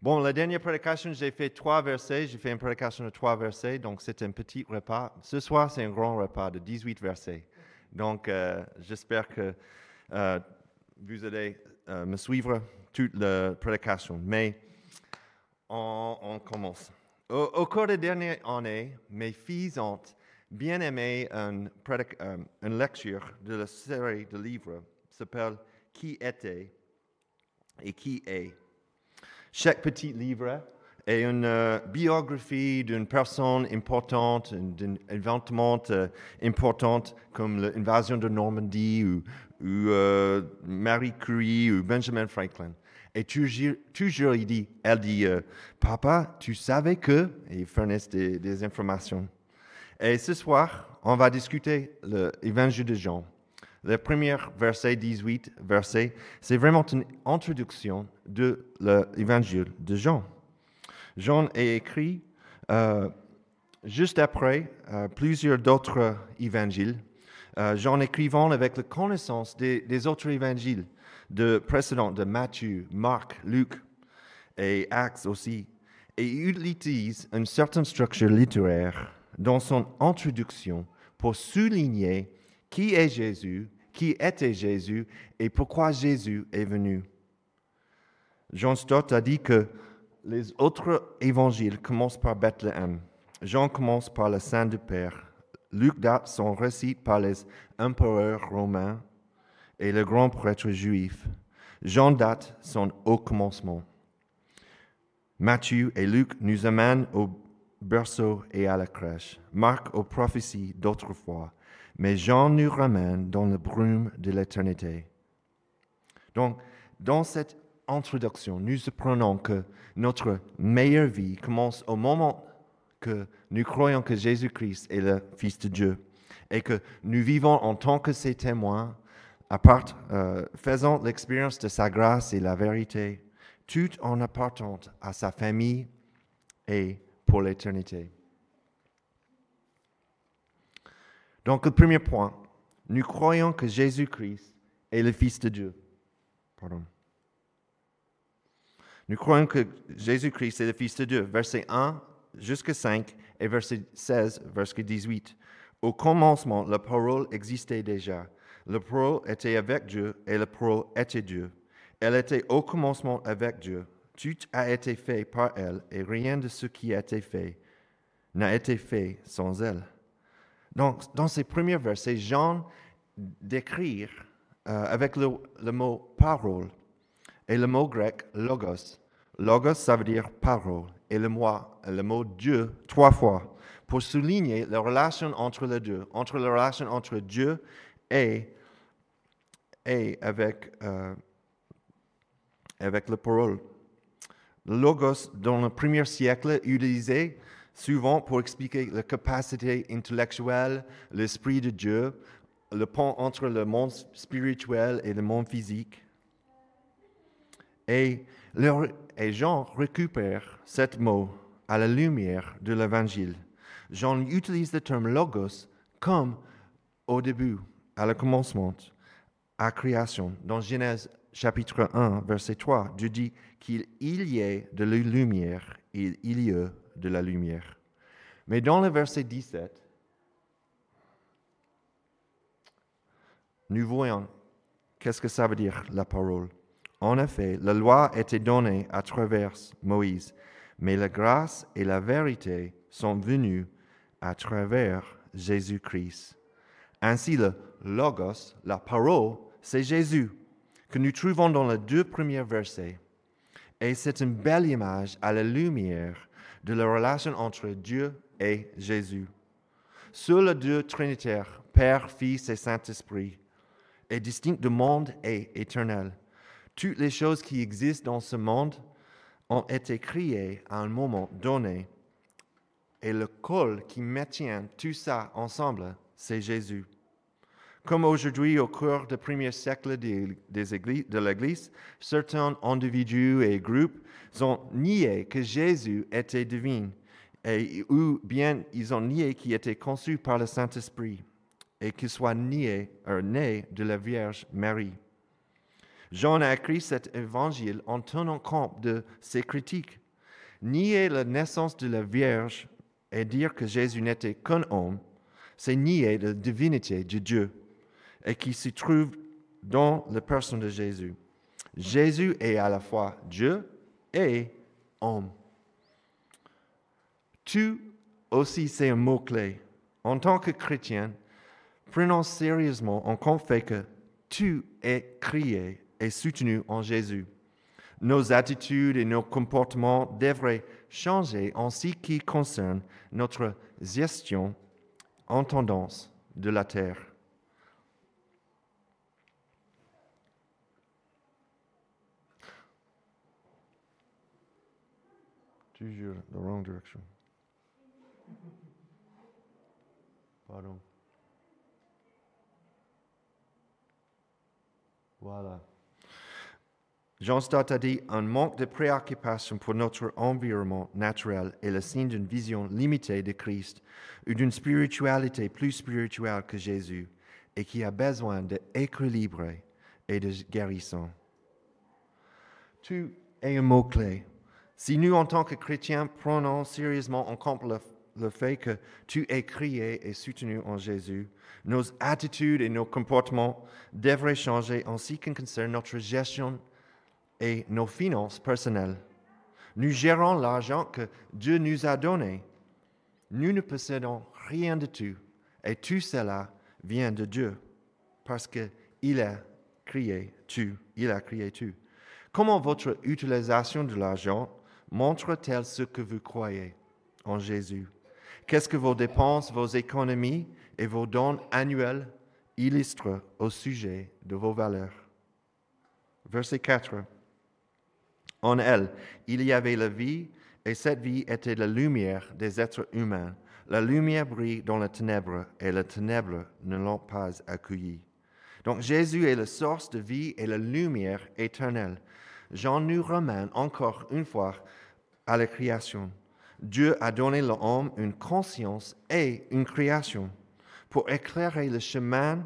Bon, la dernière prédication, j'ai fait trois versets. J'ai fait une prédication de trois versets, donc c'est un petit repas. Ce soir, c'est un grand repas de 18 versets. Donc, euh, j'espère que euh, vous allez euh, me suivre toute la prédication. Mais on, commence. Au, cours des dernières années, mes filles ont bien aimé une, une lecture de la série de livres qui s'appelle Qui était et qui est. Chaque petit livre est une euh, biographie d'une personne importante, d'un événement euh, important comme l'invasion de Normandie ou, euh, Marie Curie ou Benjamin Franklin. Et toujours, toujours il dit, elle dit, Papa, tu savais que, et il fournit des, des informations. Et ce soir, on va discuter l'évangile de Jean. Le premier verset 18, verset, c'est vraiment une introduction de l'évangile de Jean. Jean est écrit euh, juste après euh, plusieurs d'autres évangiles. Euh, Jean écrivant avec la connaissance des, autres évangiles de précédents, de Matthieu, Marc, Luc et Actes aussi. Et il utilise une certaine structure littéraire dans son introduction pour souligner qui est Jésus, qui était Jésus? Et pourquoi Jésus est venu? Jean Stott a dit que les autres évangiles commencent par Bethléem. Jean commence par le Saint du Père. Luc date son récit par les empereurs romains et le grand prêtre juif. Jean date son haut commencement. Matthieu et Luc nous amènent au berceau et à la crèche. Marc aux prophéties d'autrefois mais Jean nous ramène dans le brume de l'éternité. Donc, dans cette introduction, nous apprenons que notre meilleure vie commence au moment que nous croyons que Jésus-Christ est le Fils de Dieu et que nous vivons en tant que ses témoins, euh, faisant l'expérience de sa grâce et la vérité, tout en appartenant à sa famille et pour l'éternité. Donc, le premier point, nous croyons que Jésus-Christ est le Fils de Dieu. Pardon. Nous croyons que Jésus-Christ est le Fils de Dieu. Verset 1 jusqu'à 5 et verset 16, verset 18. Au commencement, la parole existait déjà. La parole était avec Dieu et la parole était Dieu. Elle était au commencement avec Dieu. Tout a été fait par elle et rien de ce qui a été fait n'a été fait sans elle. Donc, dans ces premiers versets, Jean décrit euh, avec le, mot parole et le mot grec logos. Logos, ça veut dire parole, et le mot, le mot Dieu trois fois, pour souligner la relation entre les deux, entre la relation entre Dieu et, et avec, euh, avec la parole. Logos, dans le premier siècle, utilisé souvent pour expliquer la capacité intellectuelle, l'esprit de Dieu, le pont entre le monde spirituel et le monde physique. Et, Jean récupère ce mot à la lumière de l'Évangile. Jean utilise le terme logos comme au début, à le commencement, à création. Dans Genèse chapitre 1, verset 3, Dieu dit qu'il y ait de la lumière, il y a de la lumière. Mais dans le verset 17, nous voyons qu'est-ce que ça veut dire la parole. En effet, la loi était donnée à travers Moïse, mais la grâce et la vérité sont venues à travers Jésus-Christ. Ainsi, le logos, la parole, c'est Jésus, que nous trouvons dans les deux premiers versets. Et c'est une belle image à la lumière de la relation entre Dieu et Jésus. Seul le Dieu trinitaire, Père, Fils et Saint-Esprit, est distinct du monde et éternel. Toutes les choses qui existent dans ce monde ont été créées à un moment donné. Et le col qui maintient tout ça ensemble, c'est Jésus. Comme aujourd'hui, au cours des premiers siècles de l'Église, certains individus et groupes ont nié que Jésus était divin, et, ou bien ils ont nié qu'il était conçu par le Saint-Esprit et qu'il soit nié, euh, né de la Vierge Marie. Jean a écrit cet évangile en tenant compte de ses critiques. Nier la naissance de la Vierge et dire que Jésus n'était qu'un homme, c'est nier la divinité de Dieu et qui se trouve dans la personne de Jésus. Jésus est à la fois Dieu et homme. Tu aussi, c'est un mot-clé. En tant que chrétien, prenons sérieusement en compte fait que tu es créé et soutenu en Jésus. Nos attitudes et nos comportements devraient changer en ce qui concerne notre gestion en tendance de la terre. Wrong direction. Pardon. Voilà. Jean Stott a dit un manque de préoccupation pour notre environnement naturel est le signe d'une vision limitée de Christ ou d'une spiritualité plus spirituelle que Jésus et qui a besoin d'équilibre et de guérison. Tu es un mot-clé. Si nous, en tant que chrétiens, prenons sérieusement en compte le, fait que tu es créé et soutenu en Jésus, nos attitudes et nos comportements devraient changer en ce qui concerne notre gestion et nos finances personnelles. Nous gérons l'argent que Dieu nous a donné. Nous ne possédons rien de tout. Et tout cela vient de Dieu. Parce qu'il a créé tout. Il a créé tout. Comment votre utilisation de l'argent montre-t-elle ce que vous croyez en Jésus? Qu'est-ce que vos dépenses, vos économies et vos dons annuels illustrent au sujet de vos valeurs? Verset 4. En elle, il y avait la vie, et cette vie était la lumière des êtres humains. La lumière brille dans la ténèbre, et la ténèbre ne l'ont pas accueillie. Donc Jésus est la source de vie et la lumière éternelle. Jean nous ramène encore une fois à la création. Dieu a donné l'homme une conscience et une création pour éclairer le chemin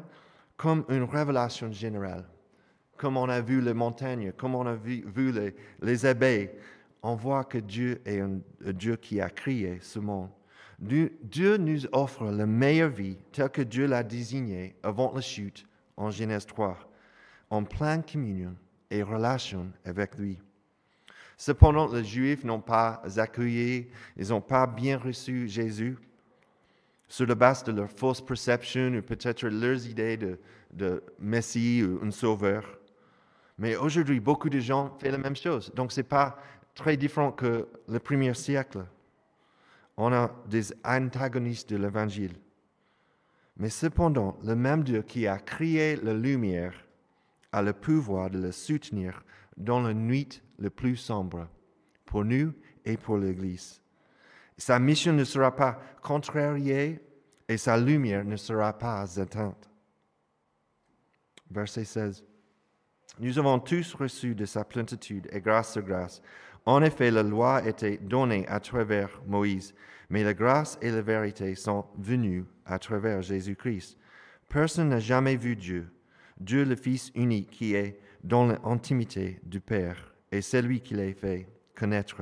comme une révélation générale comme on a vu les montagnes, comme on a vu, les, abeilles, on voit que Dieu est un, Dieu qui a créé ce monde. Dieu nous offre la meilleure vie telle que Dieu l'a désignée avant la chute en Genèse 3, en pleine communion et relation avec lui. Cependant, les Juifs n'ont pas accueilli, ils n'ont pas bien reçu Jésus sur la base de leur fausse perception ou peut-être leurs idées de, de Messie ou un sauveur. Mais aujourd'hui, beaucoup de gens font la même chose. Donc, ce n'est pas très différent que le premier siècle. On a des antagonistes de l'Évangile. Mais cependant, le même Dieu qui a créé la lumière a le pouvoir de le soutenir dans la nuit le plus sombre, pour nous et pour l'Église. Sa mission ne sera pas contrariée et sa lumière ne sera pas éteinte. Verset 16. Nous avons tous reçu de sa plénitude et grâce sur grâce. En effet, la loi était donnée à travers Moïse, mais la grâce et la vérité sont venues à travers Jésus-Christ. Personne n'a jamais vu Dieu, Dieu le Fils unique qui est dans l'intimité du Père, et c'est lui qui l'a fait connaître.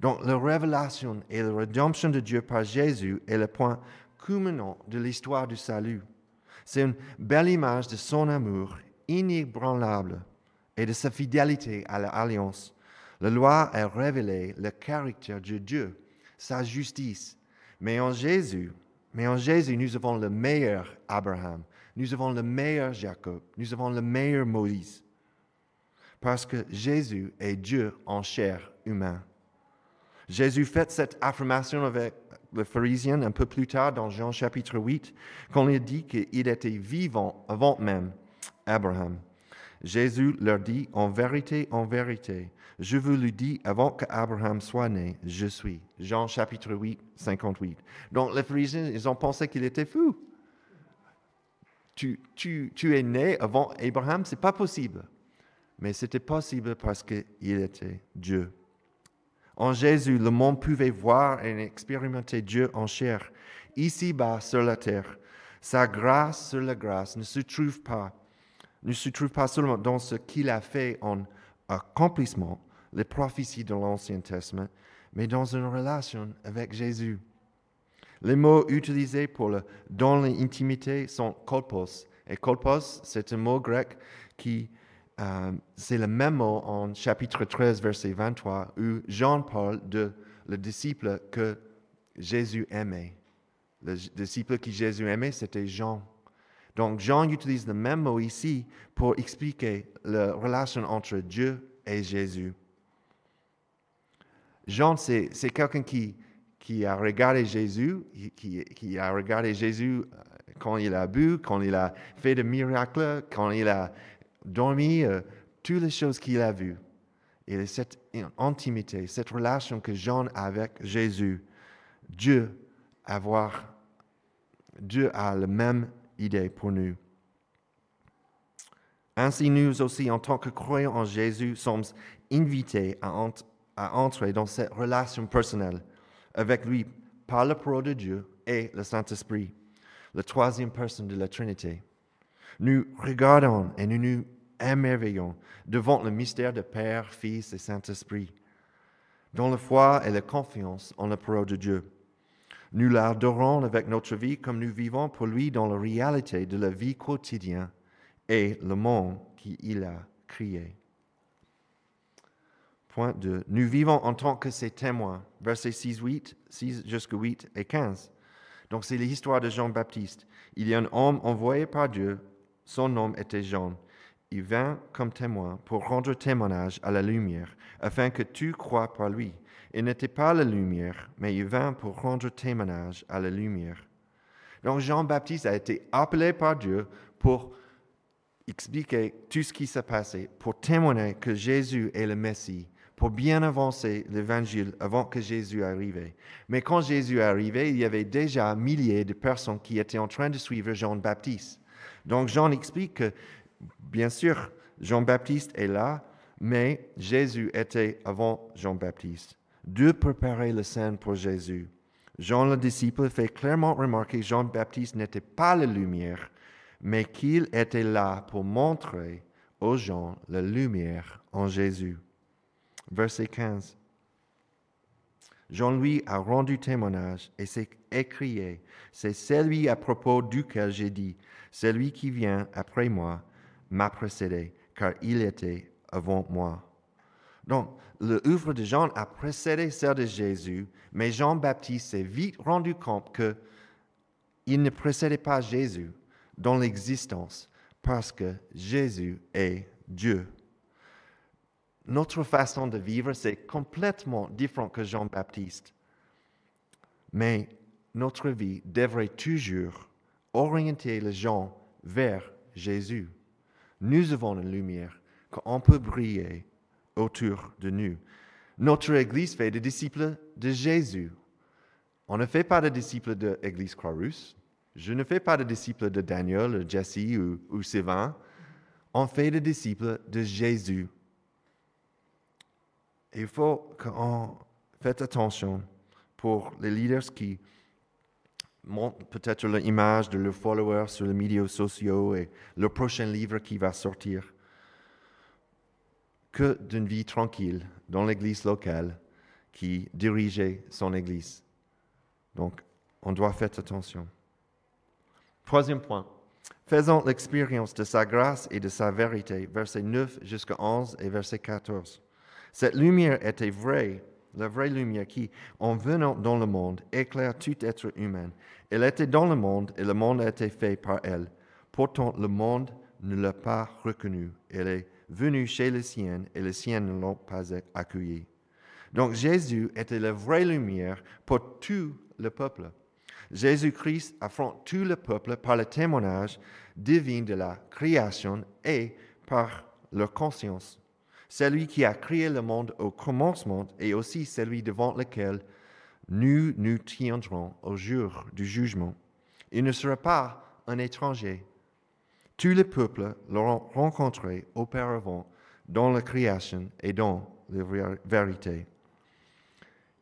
Donc la révélation et la rédemption de Dieu par Jésus est le point culminant de l'histoire du salut. C'est une belle image de son amour inébranlable et de sa fidélité à l'alliance. La loi a révélé le caractère de Dieu, sa justice. Mais en Jésus, mais en Jésus, nous avons le meilleur Abraham, nous avons le meilleur Jacob, nous avons le meilleur Moïse. Parce que Jésus est Dieu en chair humain. Jésus fait cette affirmation avec le pharisien un peu plus tard dans Jean chapitre 8, quand il dit qu'il était vivant avant même Abraham. Jésus leur dit, en vérité, en vérité, je vous le dis, avant qu'Abraham soit né, je suis. Jean chapitre 8, 58. Donc les pharisiens, ils ont pensé qu'il était fou. Tu, tu, tu es né avant Abraham, c'est pas possible. Mais c'était possible parce qu'il était Dieu. En Jésus, le monde pouvait voir et expérimenter Dieu en chair, ici-bas sur la terre. Sa grâce sur la grâce ne se trouve pas ne se trouve pas seulement dans ce qu'il a fait en accomplissement, les prophéties de l'Ancien Testament, mais dans une relation avec Jésus. Les mots utilisés pour le dans l'intimité sont kolpos. Et kolpos, c'est un mot grec qui, euh, c'est le même mot en chapitre 13, verset 23, où Jean parle de le disciple que Jésus aimait. Le disciple que Jésus aimait, c'était Jean. Donc Jean utilise le même mot ici pour expliquer la relation entre Dieu et Jésus. Jean, c'est quelqu'un qui, qui a regardé Jésus, qui, a regardé Jésus euh, quand il a bu, quand il a fait des miracles, quand il a dormi, euh, toutes les choses qu'il a vues. Et cette intimité, cette relation que Jean a avec Jésus, Dieu avoir, Dieu a la même idée pour nous. Ainsi, nous aussi, en tant que croyants en Jésus, sommes invités à entrer dans cette relation personnelle avec lui par la parole de Dieu et le Saint-Esprit, la troisième personne de la Trinité. Nous regardons et nous nous émerveillons devant le mystère de Père, Fils et Saint-Esprit, dans la foi et la confiance en la parole de Dieu. Nous l'adorons avec notre vie comme nous vivons pour lui dans la réalité de la vie quotidienne et le monde qu'il a créé. Point 2. Nous vivons en tant que ses témoins. Versets 6, 8, 6 jusqu'à 8 et 15. Donc c'est l'histoire de Jean-Baptiste. Il y a un homme envoyé par Dieu. Son nom était Jean. Il vint comme témoin pour rendre témoignage à la lumière, afin que tu crois par lui. Il n'était pas la lumière, mais il vint pour rendre témoignage à la lumière. Donc Jean-Baptiste a été appelé par Dieu pour expliquer tout ce qui s'est passé, pour témoigner que Jésus est le Messie, pour bien avancer l'évangile avant que Jésus arrive. Mais quand Jésus arrivé, il y avait déjà milliers de personnes qui étaient en train de suivre Jean-Baptiste. Donc Jean explique que, bien sûr, Jean-Baptiste est là, mais Jésus était avant Jean-Baptiste. Dieu préparait le scène pour Jésus. Jean le disciple fait clairement remarquer que Jean-Baptiste n'était pas la lumière, mais qu'il était là pour montrer aux gens la lumière en Jésus verset 15. Jean-Louis a rendu témoignage et s'est écrié, c'est celui à propos duquel j'ai dit, celui qui vient après moi m'a précédé, car il était avant moi. Donc, l'œuvre de Jean a précédé celle de Jésus, mais Jean-Baptiste s'est vite rendu compte que il ne précédait pas Jésus dans l'existence parce que Jésus est Dieu notre façon de vivre, c'est complètement différent que Jean-Baptiste. Mais notre vie devrait toujours orienter les gens vers Jésus. Nous avons une lumière qu'on peut briller autour de nous. Notre Église fait des disciples de Jésus. On ne fait pas de disciples de l'Église Croix-Rousse. Je ne fais pas de disciples de Daniel, Jesse ou, ou Sylvain. On fait des disciples de Jésus il faut qu'on fasse attention pour les leaders qui montrent peut-être l'image de leurs followers sur les médias sociaux et le prochain livre qui va sortir. Que d'une vie tranquille dans l'église locale qui dirigeait son église. Donc, on doit faire attention. Troisième point. Faisons l'expérience de sa grâce et de sa vérité, verset 9 jusqu'à 11 et verset 14. Cette lumière était vraie, la vraie lumière qui, en venant dans le monde, éclaire tout être humain. Elle était dans le monde et le monde a été fait par elle. Pourtant, le monde ne l'a pas reconnue. Elle est venue chez les siens et les siens ne l'ont pas accueillie. Donc Jésus était la vraie lumière pour tout le peuple. Jésus-Christ affronte tout le peuple par le témoignage divin de la création et par leur conscience celui qui a créé le monde au commencement et aussi celui devant lequel nous nous tiendrons au jour du jugement. Il ne sera pas un étranger. Tous les peuples l'auront rencontré auparavant dans la création et dans la vérité.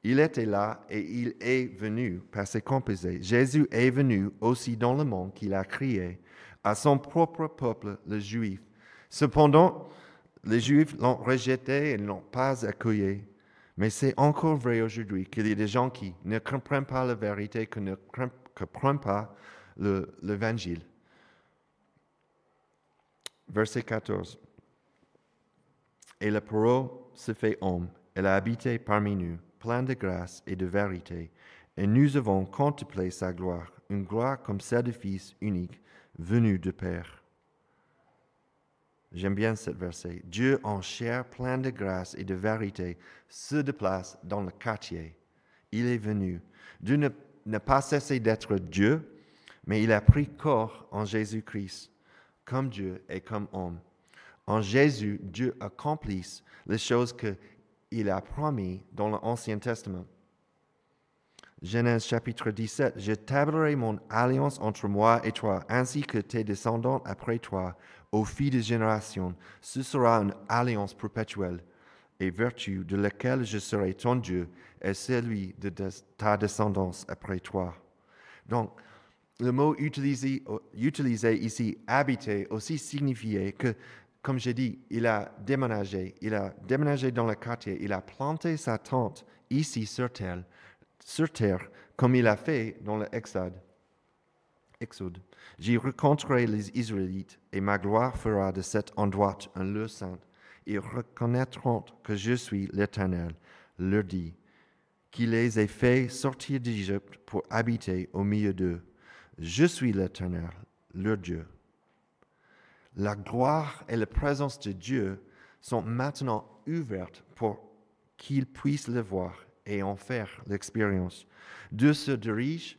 Il était là et il est venu, passé composé. Jésus est venu aussi dans le monde qu'il a créé, à son propre peuple, le juif Cependant, les Juifs l'ont rejeté et ne l'ont pas accueilli. Mais c'est encore vrai aujourd'hui qu'il y a des gens qui ne comprennent pas la vérité, qui ne comprennent pas l'évangile. Verset 14. Et la parole se fait homme. Elle a habité parmi nous, plein de grâce et de vérité. Et nous avons contemplé sa gloire, une gloire comme celle du Fils unique, venu de Père. J'aime bien ce verset. Dieu en chair, plein de grâce et de vérité, se déplace dans le quartier. Il est venu. Dieu n'a pas cessé d'être Dieu, mais il a pris corps en Jésus-Christ, comme Dieu et comme homme. En Jésus, Dieu accomplit les choses qu'il a promis dans l'Ancien Testament. Genèse chapitre 17, Je tablerai mon alliance entre moi et toi, ainsi que tes descendants après toi, aux filles de génération. Ce sera une alliance perpétuelle et vertu de laquelle je serai ton Dieu et celui de ta descendance après toi. Donc, le mot utilisé, ici, habiter, aussi signifiait que, comme j'ai dit, il a déménagé, il a déménagé dans le quartier, il a planté sa tente ici sur terre, sur terre comme il a fait dans l'Exode. Exode. J'y rencontrerai les Israélites et ma gloire fera de cet endroit un lieu saint. Ils reconnaîtront que je suis l'Éternel, leur dit, qui les ai fait sortir d'Égypte pour habiter au milieu d'eux. Je suis l'Éternel, leur Dieu. La gloire et la présence de Dieu sont maintenant ouvertes pour qu'ils puissent le voir et en faire l'expérience. Dieu se dirige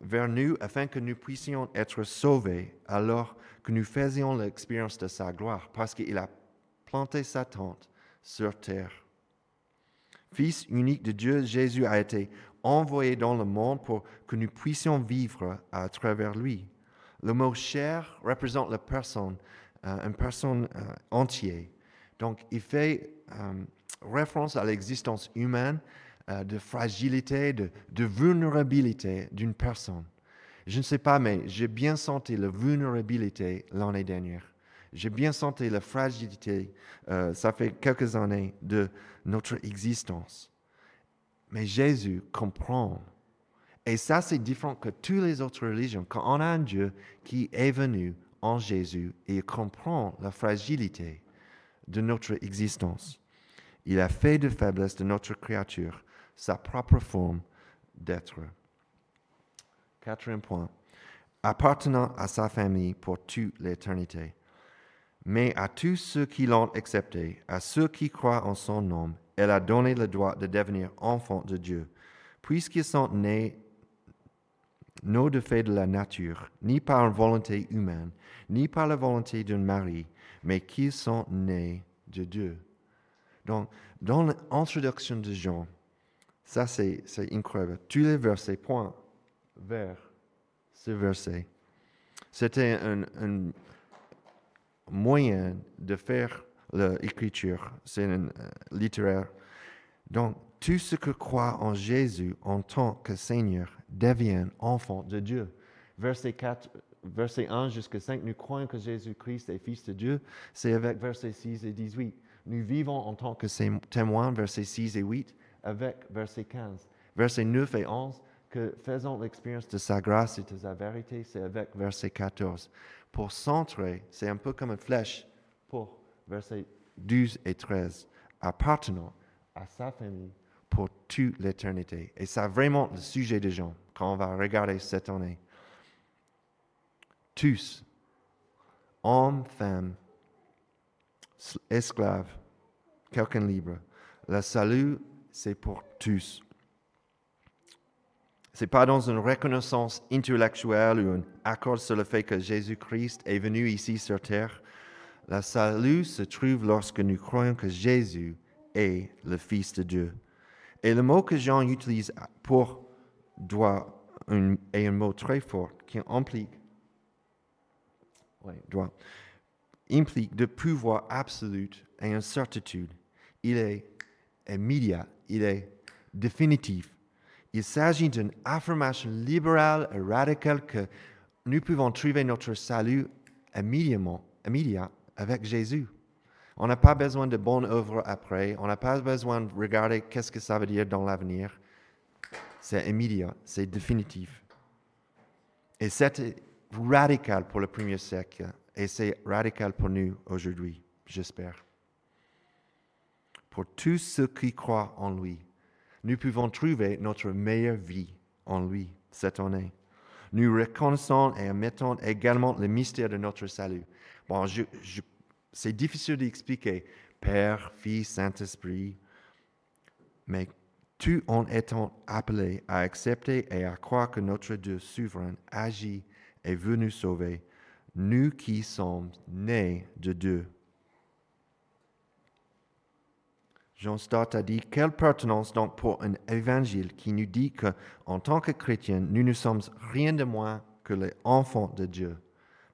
vers nous afin que nous puissions être sauvés alors que nous faisions l'expérience de sa gloire, parce qu'il a planté sa tente sur terre. Fils unique de Dieu, Jésus a été envoyé dans le monde pour que nous puissions vivre à travers lui. Le mot chair représente la personne, euh, une personne euh, entière. Donc, il fait euh, référence à l'existence humaine, de fragilité, de, vulnérabilité d'une personne. Je ne sais pas, mais j'ai bien senti la vulnérabilité l'année dernière. J'ai bien senti la fragilité, ça fait quelques années, de notre existence. Mais Jésus comprend. Et ça, c'est différent que toutes les autres religions. Quand on a un Dieu qui est venu en Jésus et comprend la fragilité de notre existence, il a fait de faiblesse de notre créature sa propre forme d'être. Quatrième point. Appartenant à sa famille pour toute l'éternité. Mais à tous ceux qui l'ont accepté, à ceux qui croient en son nom, elle a donné le droit de devenir enfant de Dieu, puisqu'ils sont nés non de fait de la nature, ni par une volonté humaine, ni par la volonté d'un mari, mais qu'ils sont nés de Dieu. Donc, dans l'introduction de Jean, ça c'est incroyable. Tous les versets pointent vers ce verset. C'était un, moyen de faire l'écriture, c'est euh, littéraire. Donc, tout ce que croit en Jésus en tant que Seigneur devient enfant de Dieu. Verset 4, verset 1 jusqu'à 5, nous croyons que Jésus-Christ est Fils de Dieu. C'est avec verset 6 et 18. Nous vivons en tant que témoins, verset 6 et 8, avec verset 15. Verset 9 et 11, que faisons l'expérience de sa grâce et de sa vérité, c'est avec verset 14. Pour centrer, c'est un peu comme une flèche pour versets 12 et 13, appartenant à sa famille pour toute l'éternité. Et c'est vraiment le sujet de Jean quand on va regarder cette année. Tous, hommes, femmes, esclaves, quelqu'un libre. Le salut, c'est pour tous. Ce n'est pas dans une reconnaissance intellectuelle ou un accord sur le fait que Jésus-Christ est venu ici sur terre la salut se trouve lorsque nous croyons que Jésus est le Fils de Dieu. Et le mot que Jean utilise pour doit est un mot très fort qui implique, doit, implique de pouvoir absolu et une certitude. Il est immédiat, il est définitif. Il s'agit d'une affirmation libérale et radicale que nous pouvons trouver notre salut immédiatement, immédiat avec Jésus. On n'a pas besoin de bonnes œuvres après. On n'a pas besoin de regarder qu'est-ce que ça veut dire dans l'avenir. C'est immédiat, c'est définitif. Et c'était radical pour le premier siècle et c'est radical pour nous aujourd'hui, j'espère. Pour tous ceux qui croient en lui, nous pouvons trouver notre meilleure vie en lui cette année. Nous reconnaissons et admettons également le mystère de notre salut. Bon, c'est difficile d'expliquer Père, Fils, Saint-Esprit, mais tout en étant appelés à accepter et à croire que notre Dieu souverain agit et veut nous sauver, nous qui sommes nés de Dieu. Jean Stott a dit Quelle pertinence donc pour un évangile qui nous dit qu'en tant que chrétiens, nous ne sommes rien de moins que les enfants de Dieu,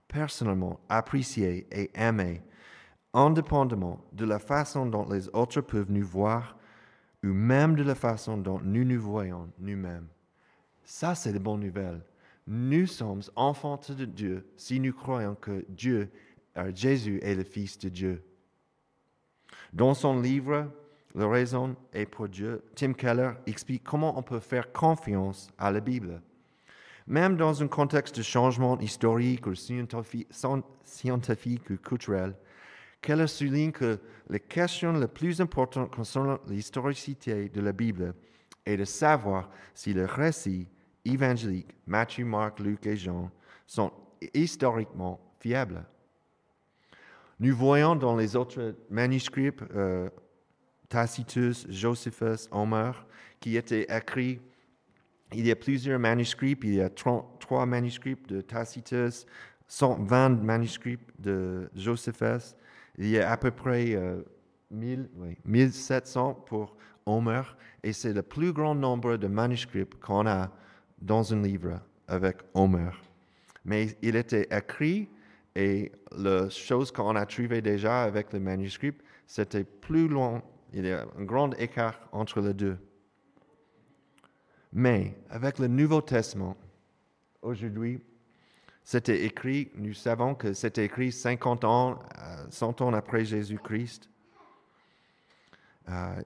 personnellement appréciés et aimés, indépendamment de la façon dont les autres peuvent nous voir ou même de la façon dont nous nous voyons nous-mêmes. Ça, c'est la bonne nouvelle. Nous sommes enfants de Dieu si nous croyons que Dieu, Jésus, est le Fils de Dieu. Dans son livre la raison est pour Dieu. Tim Keller explique comment on peut faire confiance à la Bible. Même dans un contexte de changement historique ou scientifique, ou culturel, Keller souligne que la question la plus importante concernant l'historicité de la Bible est de savoir si les récits évangéliques, Matthieu, Marc, Luc et Jean, sont historiquement fiables. Nous voyons dans les autres manuscrits euh, Tacitus, Josephus, Homer, qui étaient écrits. Il y a plusieurs manuscrits, il y a 33 manuscrits de Tacitus, 120 manuscrits de Josephus. Il y a à peu près 1700 euh, pour Homer, et c'est le plus grand nombre de manuscrits qu'on a dans un livre avec Homer. Mais il était écrit, et la chose qu'on a trouvée déjà avec le manuscrit, c'était plus loin il y a un grand écart entre les deux. Mais avec le Nouveau Testament, aujourd'hui, c'était écrit, nous savons que c'était écrit 50 ans, 100 euh, ans après Jésus-Christ. Euh,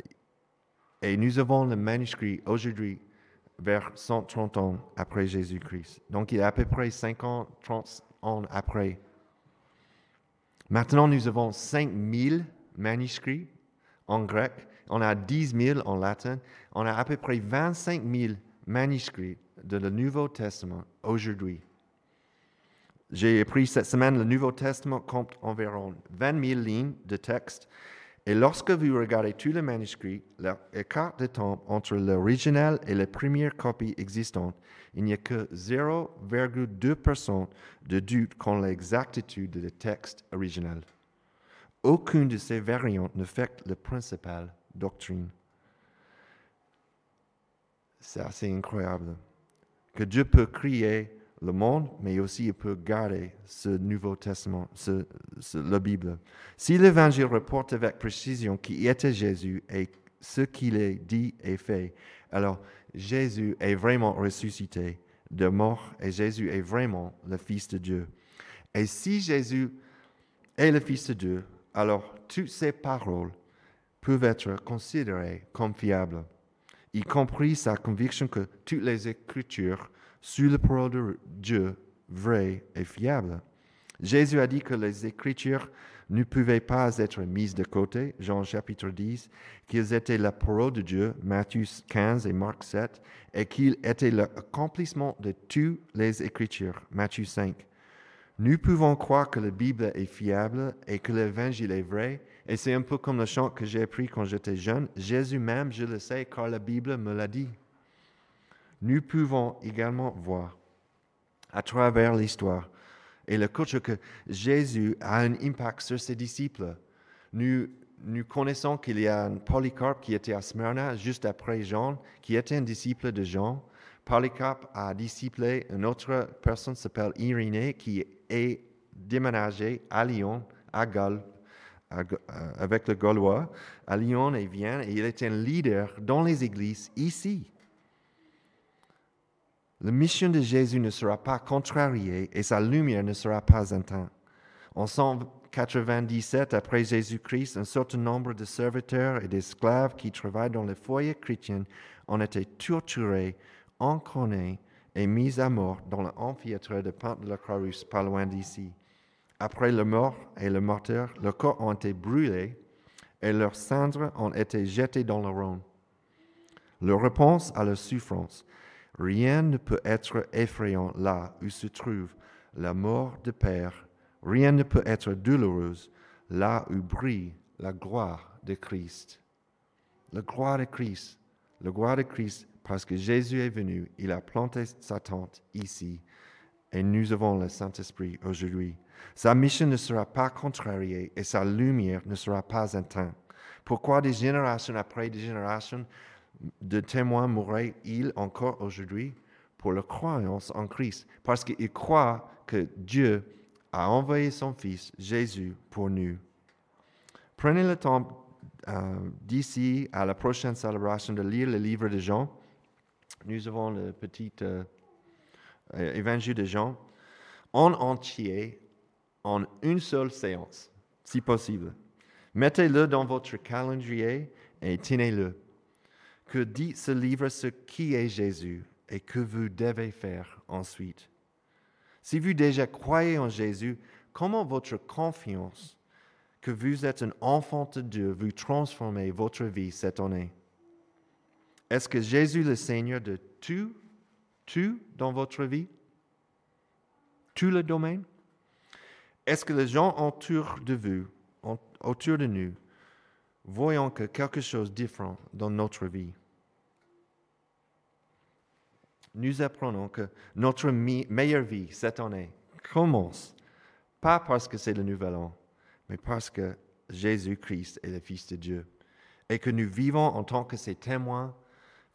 et nous avons le manuscrit aujourd'hui vers 130 ans après Jésus-Christ. Donc il y a à peu près 50, 30 ans après. Maintenant, nous avons 5000 manuscrits en grec, on a 10 000 en latin, on a à peu près 25 000 manuscrits de le Nouveau Testament aujourd'hui. J'ai appris cette semaine, le Nouveau Testament compte environ 20 000 lignes de texte. Et lorsque vous regardez tous les manuscrits, l'écart de temps entre l'original et la première copie existante, il n'y a que 0,2% de doute quant l'exactitude du texte original. Aucune de ces variantes fait la principale doctrine. C'est assez incroyable que Dieu peut créer le monde, mais aussi il peut garder ce Nouveau Testament, la Bible. Si l'Évangile reporte avec précision qui était Jésus et ce qu'il a dit et fait, alors Jésus est vraiment ressuscité de mort et Jésus est vraiment le Fils de Dieu. Et si Jésus est le Fils de Dieu, alors toutes ces paroles peuvent être considérées comme fiables, y compris sa conviction que toutes les Écritures sont le parole de Dieu, vraies et fiables. Jésus a dit que les Écritures ne pouvaient pas être mises de côté, Jean chapitre 10, qu'ils étaient la parole de Dieu, Matthieu 15 et Marc 7, et qu'ils étaient l'accomplissement de toutes les Écritures, Matthieu 5. Nous pouvons croire que la Bible est fiable et que l'Évangile est vrai. Et c'est un peu comme le chant que j'ai appris quand j'étais jeune. Jésus même, je le sais, car la Bible me l'a dit. Nous pouvons également voir à travers l'histoire et le culture que Jésus a un impact sur ses disciples. Nous, nous connaissons qu'il y a un Polycarpe qui était à Smyrna juste après Jean, qui était un disciple de Jean. Polycarpe a disciplé une autre personne qui s'appelle Irénée, qui est déménagé à Lyon, à Galle, euh, avec le Gaulois, à Lyon et Vienne, et il est un leader dans les églises ici. La mission de Jésus ne sera pas contrariée et sa lumière ne sera pas éteinte. On sent 97 après Jésus-Christ, un certain nombre de serviteurs et d'esclaves qui travaillent dans les foyers chrétiens ont été torturés, encronés et mis à mort dans l'amphithéâtre de Pente de la Croix-Rousse, pas loin d'ici. Après le mort et le morteur, leurs corps ont été brûlés et leurs cendres ont été jetées dans le Rhône. Leur réponse à leur souffrance, rien ne peut être effrayant là où se trouve la mort de Père, rien ne peut être douloureuse là où brille la gloire de Christ. La gloire de Christ, la gloire de Christ, parce que Jésus est venu, il a planté sa tente ici, et nous avons le Saint-Esprit aujourd'hui. Sa mission ne sera pas contrariée et sa lumière ne sera pas éteinte. Pourquoi des générations après des générations de témoins mourraient-ils encore aujourd'hui? Pour la croyance en Christ? Parce qu'ils croient que Dieu a envoyé son Fils Jésus pour nous. Prenez le temps euh, d'ici à la prochaine célébration de lire le livre de Jean. Nous avons le petit euh, évangile de Jean en entier en une seule séance, si possible. Mettez-le dans votre calendrier et tenez-le. Que dit ce livre ce qui est Jésus et que vous devez faire ensuite? Si vous déjà croyez en Jésus, comment votre confiance que vous êtes un enfant de Dieu vous transformez votre vie cette année? Est-ce que Jésus le Seigneur de tout, tout dans votre vie? Tout le domaine? Est-ce que les gens autour de vous, autour de nous, voyons que quelque chose de différent dans notre vie? Nous apprenons que notre meilleure vie cette année commence, pas parce que c'est le nouvel an, mais parce que Jésus-Christ est le Fils de Dieu et que nous vivons en tant que ses témoins,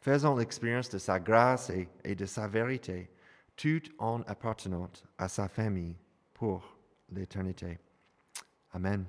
faisant l'expérience de sa grâce et, et de sa vérité, tout en appartenant à sa famille pour l'éternité. Amen.